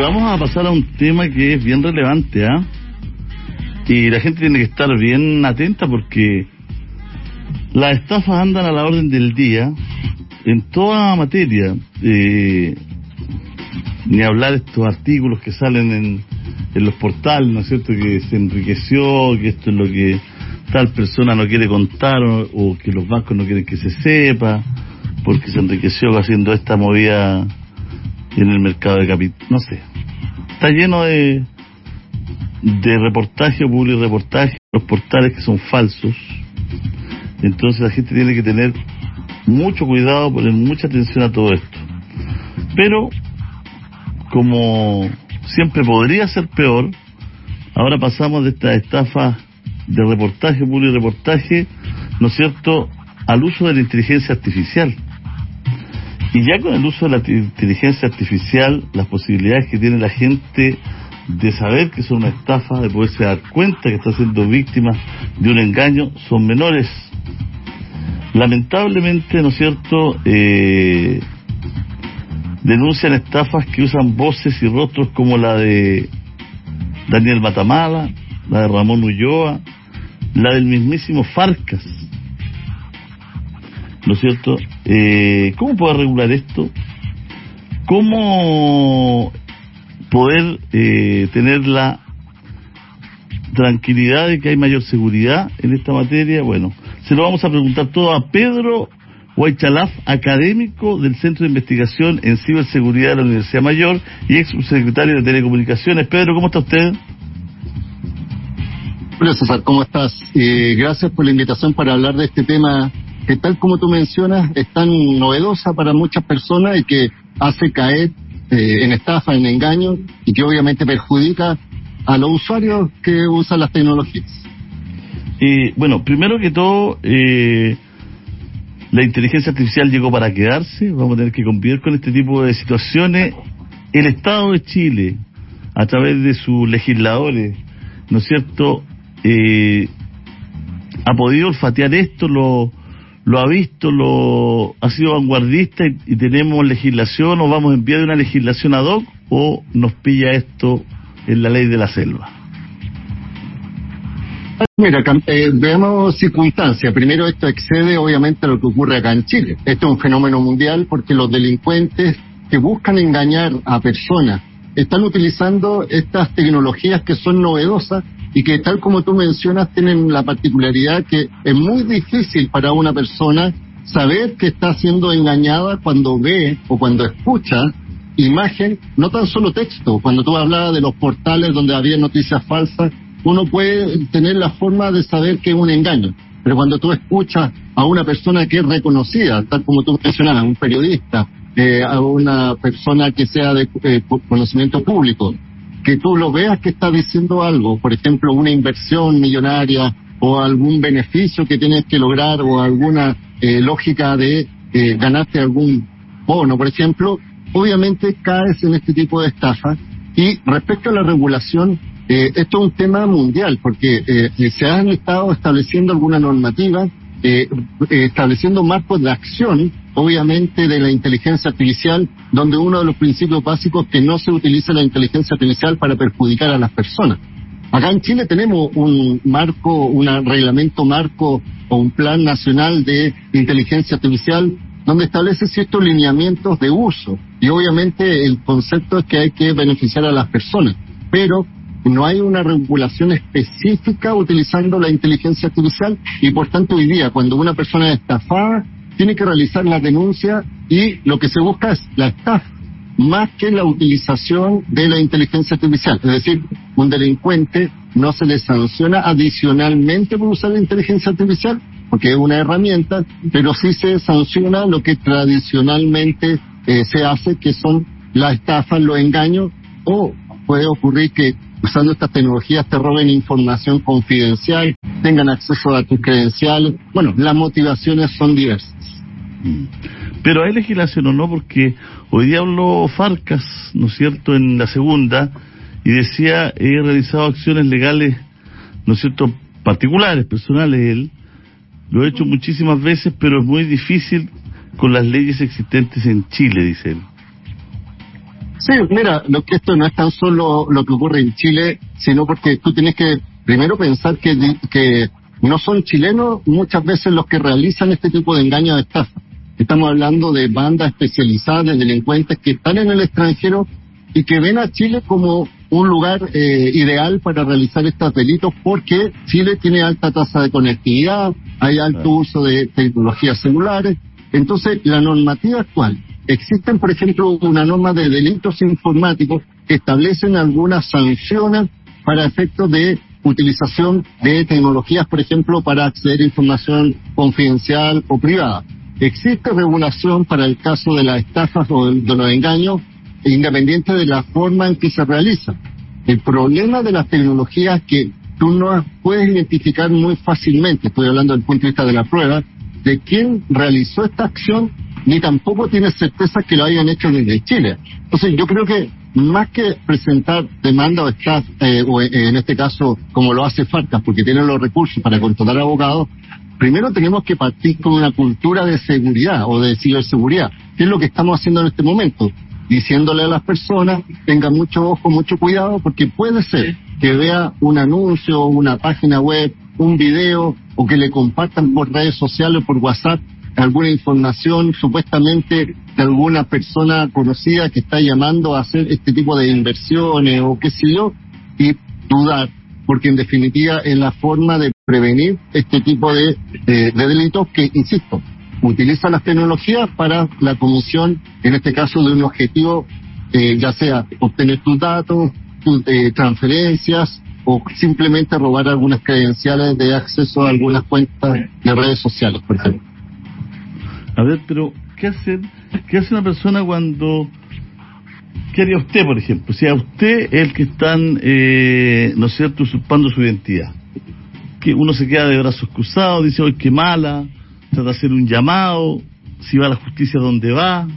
Vamos a pasar a un tema que es bien relevante, ¿ah? Y la gente tiene que estar bien atenta porque las estafas andan a la orden del día en toda materia. Eh, ni hablar de estos artículos que salen en, en los portales, ¿no es cierto? Que se enriqueció, que esto es lo que tal persona no quiere contar o, o que los bancos no quieren que se sepa porque se enriqueció haciendo esta movida en el mercado de capital. No sé. Está lleno de, de reportaje, público reportaje, los portales que son falsos. Entonces la gente tiene que tener mucho cuidado, poner mucha atención a todo esto. Pero, como siempre podría ser peor, ahora pasamos de esta estafa de reportaje, reportaje, ¿no es cierto?, al uso de la inteligencia artificial. Y ya con el uso de la inteligencia artificial, las posibilidades que tiene la gente de saber que son una estafa, de poderse dar cuenta que está siendo víctima de un engaño, son menores. Lamentablemente, ¿no es cierto?, eh, denuncian estafas que usan voces y rostros como la de Daniel Matamala, la de Ramón Ulloa, la del mismísimo Farcas. ¿No cierto? Eh, ¿Cómo poder regular esto? ¿Cómo poder eh, tener la tranquilidad de que hay mayor seguridad en esta materia? Bueno, se lo vamos a preguntar todo a Pedro Huaychalaf, académico del Centro de Investigación en Ciberseguridad de la Universidad Mayor y ex subsecretario de Telecomunicaciones. Pedro, ¿cómo está usted? Hola César, ¿cómo estás? Eh, gracias por la invitación para hablar de este tema que tal como tú mencionas es tan novedosa para muchas personas y que hace caer eh, en estafa, en engaño y que obviamente perjudica a los usuarios que usan las tecnologías. Eh, bueno, primero que todo, eh, la inteligencia artificial llegó para quedarse, vamos a tener que convivir con este tipo de situaciones. El Estado de Chile, a través de sus legisladores, ¿no es cierto?, eh, ha podido olfatear esto, lo, lo ha visto, lo ha sido vanguardista y, tenemos legislación o vamos en pie de una legislación ad hoc o nos pilla esto en la ley de la selva. Mira, eh, veamos circunstancias. Primero, esto excede obviamente a lo que ocurre acá en Chile. Esto es un fenómeno mundial porque los delincuentes que buscan engañar a personas están utilizando estas tecnologías que son novedosas y que tal como tú mencionas tienen la particularidad que es muy difícil para una persona saber que está siendo engañada cuando ve o cuando escucha imagen, no tan solo texto. Cuando tú hablabas de los portales donde había noticias falsas, uno puede tener la forma de saber que es un engaño. Pero cuando tú escuchas a una persona que es reconocida, tal como tú mencionabas, un periodista, eh, a una persona que sea de eh, conocimiento público, que tú lo veas que está diciendo algo, por ejemplo, una inversión millonaria o algún beneficio que tienes que lograr o alguna eh, lógica de eh, ganarte algún bono, por ejemplo, obviamente caes en este tipo de estafa. Y respecto a la regulación, eh, esto es un tema mundial porque eh, se han estado estableciendo alguna normativa, eh, estableciendo marcos de acción obviamente de la inteligencia artificial, donde uno de los principios básicos es que no se utilice la inteligencia artificial para perjudicar a las personas. Acá en Chile tenemos un marco, un reglamento marco o un plan nacional de inteligencia artificial donde establece ciertos lineamientos de uso. Y obviamente el concepto es que hay que beneficiar a las personas. Pero no hay una regulación específica utilizando la inteligencia artificial y por tanto hoy día cuando una persona es estafada tiene que realizar la denuncia y lo que se busca es la estafa, más que la utilización de la inteligencia artificial. Es decir, un delincuente no se le sanciona adicionalmente por usar la inteligencia artificial, porque es una herramienta, pero sí se sanciona lo que tradicionalmente eh, se hace, que son las estafas, los engaños, o puede ocurrir que usando estas tecnologías te roben información confidencial, tengan acceso a tus credenciales. Bueno, las motivaciones son diversas. Pero hay legislación o no, porque hoy día habló Farcas, ¿no es cierto?, en la segunda, y decía, he realizado acciones legales, ¿no es cierto?, particulares, personales, él, lo he hecho muchísimas veces, pero es muy difícil con las leyes existentes en Chile, dice él. Sí, mira, lo que esto no es tan solo lo que ocurre en Chile, sino porque tú tienes que primero pensar que, que no son chilenos muchas veces los que realizan este tipo de engaños de estafa. Estamos hablando de bandas especializadas de delincuentes que están en el extranjero y que ven a Chile como un lugar eh, ideal para realizar estos delitos porque Chile tiene alta tasa de conectividad, hay alto uso de tecnologías celulares. Entonces, la normativa actual, existen, por ejemplo, una norma de delitos informáticos que establecen algunas sanciones para efectos de utilización de tecnologías, por ejemplo, para acceder a información confidencial o privada. Existe regulación para el caso de las estafas o de los engaños, independiente de la forma en que se realiza. El problema de las tecnologías es que tú no puedes identificar muy fácilmente, estoy hablando del punto de vista de la prueba, de quién realizó esta acción, ni tampoco tienes certeza que lo hayan hecho desde Chile. Entonces yo creo que más que presentar demanda o staff, eh, o eh, en este caso como lo hace Farcas, porque tienen los recursos para contratar abogados, primero tenemos que partir con una cultura de seguridad o de ciberseguridad, que es lo que estamos haciendo en este momento, diciéndole a las personas, tengan mucho ojo, mucho cuidado, porque puede ser que vea un anuncio, una página web, un video, o que le compartan por redes sociales o por WhatsApp alguna información supuestamente de alguna persona conocida que está llamando a hacer este tipo de inversiones o qué sé yo, y dudar, porque en definitiva es la forma de prevenir este tipo de, delitos que, insisto, utilizan las tecnologías para la comisión, en este caso, de un objetivo, eh, ya sea obtener tus datos, tus eh, transferencias o simplemente robar algunas credenciales de acceso a algunas cuentas de redes sociales, por ejemplo. A ver, pero ¿qué hace, qué hace una persona cuando... ¿Qué haría usted, por ejemplo? Si a usted es el que están, eh, ¿no es cierto?, usurpando su identidad. Que uno se queda de brazos cruzados, dice, hoy qué mala, trata de hacer un llamado, si va a la justicia, ¿dónde va?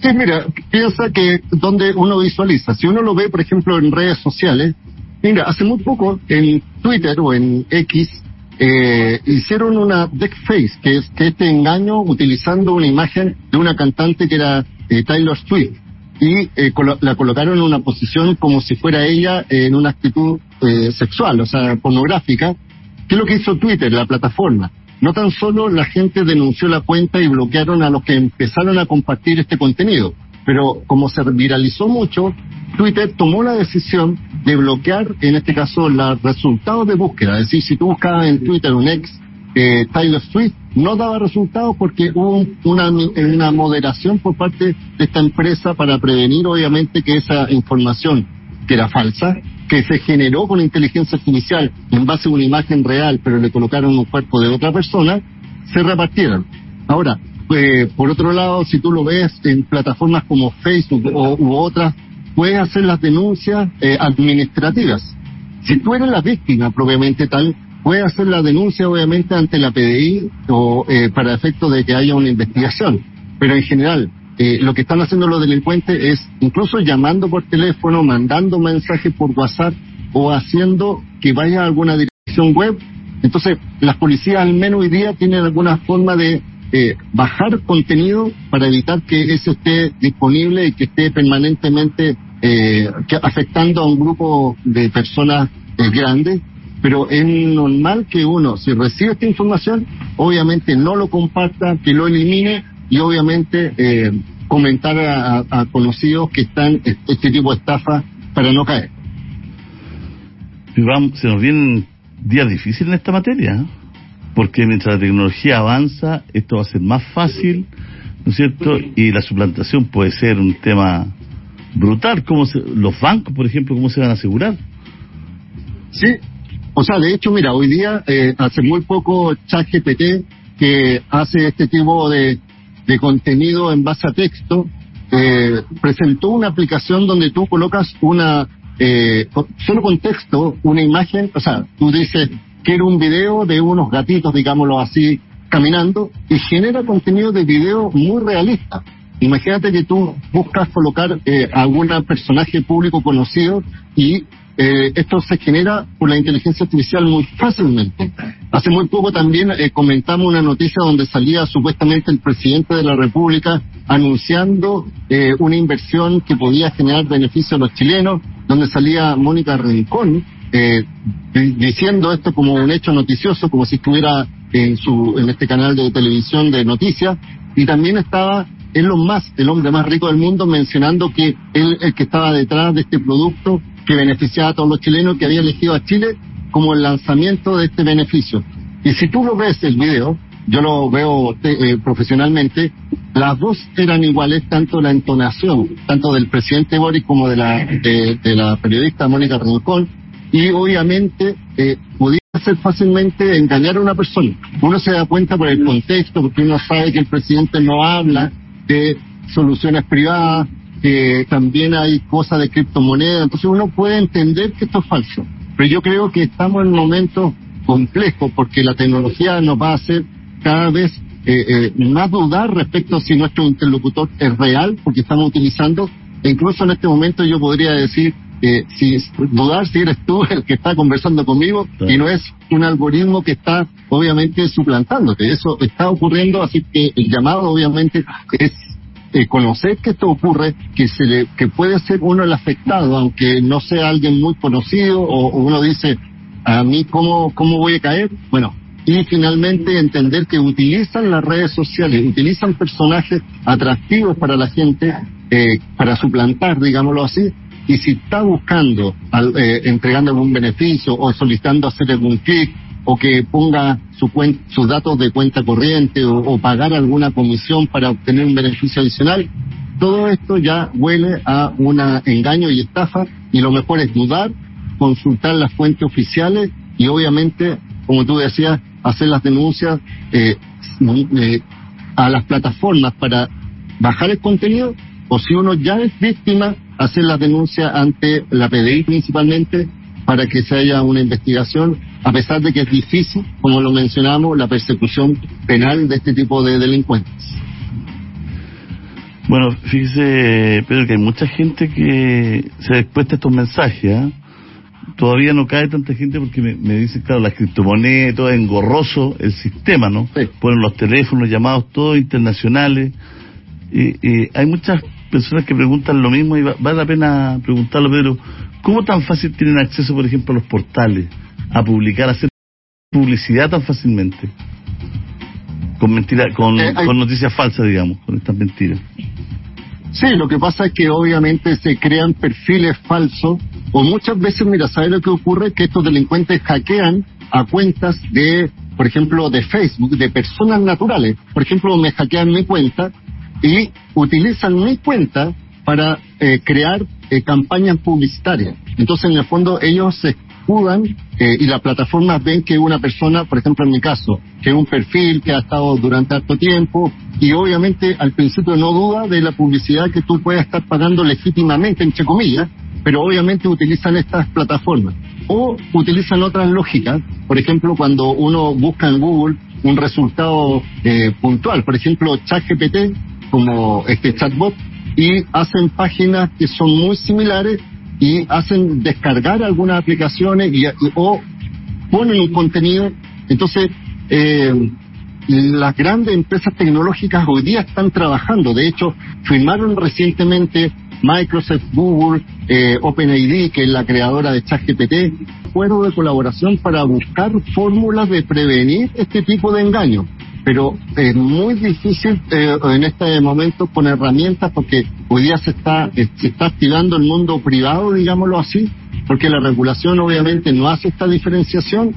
Sí, mira, piensa que donde uno visualiza, si uno lo ve, por ejemplo, en redes sociales, mira, hace muy poco en Twitter o en X eh, hicieron una face que es que este engaño utilizando una imagen de una cantante que era eh, Taylor Swift y eh, la colocaron en una posición como si fuera ella en una actitud eh, sexual, o sea, pornográfica. ¿Qué es lo que hizo Twitter, la plataforma? No tan solo la gente denunció la cuenta y bloquearon a los que empezaron a compartir este contenido, pero como se viralizó mucho, Twitter tomó la decisión de bloquear, en este caso, los resultados de búsqueda. Es decir, si tú buscabas en Twitter un ex eh, Tyler Swift, no daba resultados porque hubo una, una moderación por parte de esta empresa para prevenir, obviamente, que esa información que era falsa, que se generó con inteligencia artificial en base a una imagen real, pero le colocaron un cuerpo de otra persona, se repartieron. Ahora, eh, por otro lado, si tú lo ves en plataformas como Facebook o, u otras, puedes hacer las denuncias eh, administrativas. Si tú eres la víctima propiamente tal, puedes hacer la denuncia obviamente ante la PDI o eh, para efecto de que haya una investigación. Pero en general, eh, lo que están haciendo los delincuentes es incluso llamando por teléfono, mandando mensajes por WhatsApp o haciendo que vaya a alguna dirección web. Entonces, las policías al menos hoy día tienen alguna forma de eh, bajar contenido para evitar que eso esté disponible y que esté permanentemente eh, afectando a un grupo de personas eh, grandes. Pero es normal que uno, si recibe esta información, obviamente no lo comparta, que lo elimine y obviamente eh, comentar a, conocidos que están este tipo de estafa para no caer. se nos vienen días difíciles en esta materia porque mientras la tecnología avanza, esto va a ser más fácil, ¿no es cierto? Y la suplantación puede ser un tema brutal. ¿Cómo los bancos, por ejemplo, cómo se van a asegurar? Sí, o sea, de hecho, mira, hoy día, eh, hace muy poco, ChatGPT, que hace este tipo de, de contenido en base a texto, eh, presentó una aplicación donde tú colocas una, eh, solo con texto, una imagen, o sea, tú dices, quiero un video de unos gatitos, digámoslo así, caminando, y genera contenido de video muy realista. Imagínate que tú buscas colocar eh, algún personaje público conocido y eh, esto se genera por la inteligencia artificial muy fácilmente. Hace muy poco también eh, comentamos una noticia donde salía supuestamente el presidente de la República anunciando eh, una inversión que podía generar beneficio a los chilenos, donde salía Mónica Rincón eh, diciendo esto como un hecho noticioso, como si estuviera en su en este canal de televisión de noticias, y también estaba Elon Musk, el hombre más rico del mundo, mencionando que él el que estaba detrás de este producto que beneficiaba a todos los chilenos, que había elegido a Chile como el lanzamiento de este beneficio. Y si tú lo ves el video, yo lo veo eh, profesionalmente, las dos eran iguales, tanto la entonación, tanto del presidente Boris como de la, de, la periodista Mónica Rincón, y obviamente eh, podía ser fácilmente engañar a una persona. Uno se da cuenta por el contexto, porque uno sabe que el presidente no habla de soluciones privadas, que también hay cosas de criptomonedas, entonces uno puede entender que esto es falso. Pero yo creo que estamos en un momento complejo porque la tecnología nos va a hacer cada vez eh, eh, más dudar respecto a si nuestro interlocutor es real, porque estamos utilizando, e incluso en este momento yo podría decir, eh, si dudar si eres tú el que está conversando conmigo y no es un algoritmo que está obviamente suplantándote. Eso está ocurriendo, así que el llamado obviamente es eh, conocer que esto ocurre, que se le, que puede ser uno el afectado, aunque no sea alguien muy conocido, o, uno dice, a mí cómo, cómo voy a caer, bueno, y finalmente entender que utilizan las redes sociales, utilizan personajes atractivos para la gente, eh, para suplantar, digámoslo así, y si está buscando, eh, entregando algún beneficio o solicitando hacer algún clic o que ponga su sus datos de cuenta corriente o, pagar alguna comisión para obtener un beneficio adicional, todo esto ya huele a un engaño y estafa. Y lo mejor es dudar, consultar las fuentes oficiales y obviamente, como tú decías, hacer las denuncias eh, eh, a las plataformas para bajar el contenido o si uno ya es víctima, hacer las denuncias ante la PDI principalmente para que se haya una investigación, a pesar de que es difícil, como lo mencionamos, la persecución penal de este tipo de delincuentes. Bueno, fíjese, Pedro, que hay mucha gente que se ha expuesto a estos mensajes. ¿eh? Todavía no cae tanta gente porque me, me dicen, claro, las criptomonedas, todo es engorroso el sistema, ¿no? Ponen los teléfonos, llamados todos internacionales. Y, y hay muchas personas que preguntan lo mismo y vale la pena preguntarlo, Pedro. ¿Cómo tan fácil tienen acceso, por ejemplo, a los portales a publicar, a hacer publicidad tan fácilmente? Con mentira, con, eh, con noticias falsas, digamos, con estas mentiras. Sí, lo que pasa es que obviamente se crean perfiles falsos o muchas veces, mira, ¿sabes lo que ocurre? Que estos delincuentes hackean a cuentas de, por ejemplo, de Facebook, de personas naturales. Por ejemplo, me hackean mi cuenta y utilizan mi cuenta para eh, crear eh, campañas publicitarias. Entonces, en el fondo, ellos se escudan eh, y las plataformas ven que una persona, por ejemplo, en mi caso, que un perfil que ha estado durante harto tiempo y obviamente al principio no duda de la publicidad que tú puedes estar pagando legítimamente, entre comillas, pero obviamente utilizan estas plataformas. O utilizan otras lógicas, por ejemplo, cuando uno busca en Google un resultado puntual, por ejemplo, ChatGPT, como este chatbot, y hacen páginas que son muy similares y hacen descargar algunas aplicaciones y, o ponen un contenido. Entonces, eh, las grandes empresas tecnológicas hoy día están trabajando. De hecho, firmaron recientemente Microsoft, Google, eh, OpenID, que es la creadora de ChatGPT, acuerdo de colaboración para buscar fórmulas de prevenir este tipo de engaños pero es muy difícil eh, en este momento con herramientas porque hoy día se está, eh, se está activando el mundo privado, digámoslo así, porque la regulación obviamente no hace esta diferenciación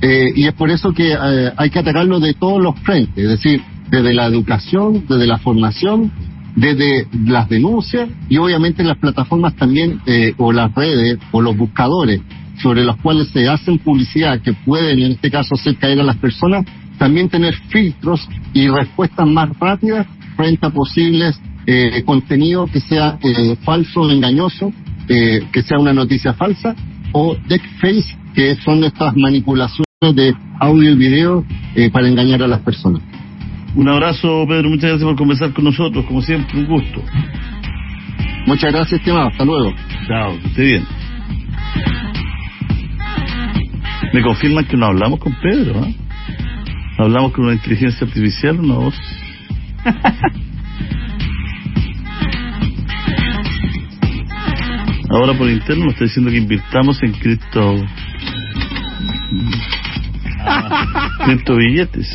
eh, y es por eso que hay que atacarlo de todos los frentes, es decir, desde la educación, desde la formación, desde las denuncias y obviamente las plataformas también o las redes o los buscadores sobre los cuales se hacen publicidad que pueden en este caso hacer caer a las personas también tener filtros y respuestas más rápidas frente a posibles eh, contenido que sea eh, falso o engañoso, eh, que sea una noticia falsa, o deepfake, que son estas manipulaciones de audio y video eh, para engañar a las personas. Un abrazo, Pedro, muchas gracias por conversar con nosotros, como siempre, un gusto. Muchas gracias, estimado, hasta luego. Chao, que esté bien. Me confirman que no hablamos con Pedro, ¿eh? ¿Hablamos con una inteligencia artificial una voz? Ahora por interno me está diciendo que invirtamos en cripto... cripto billetes.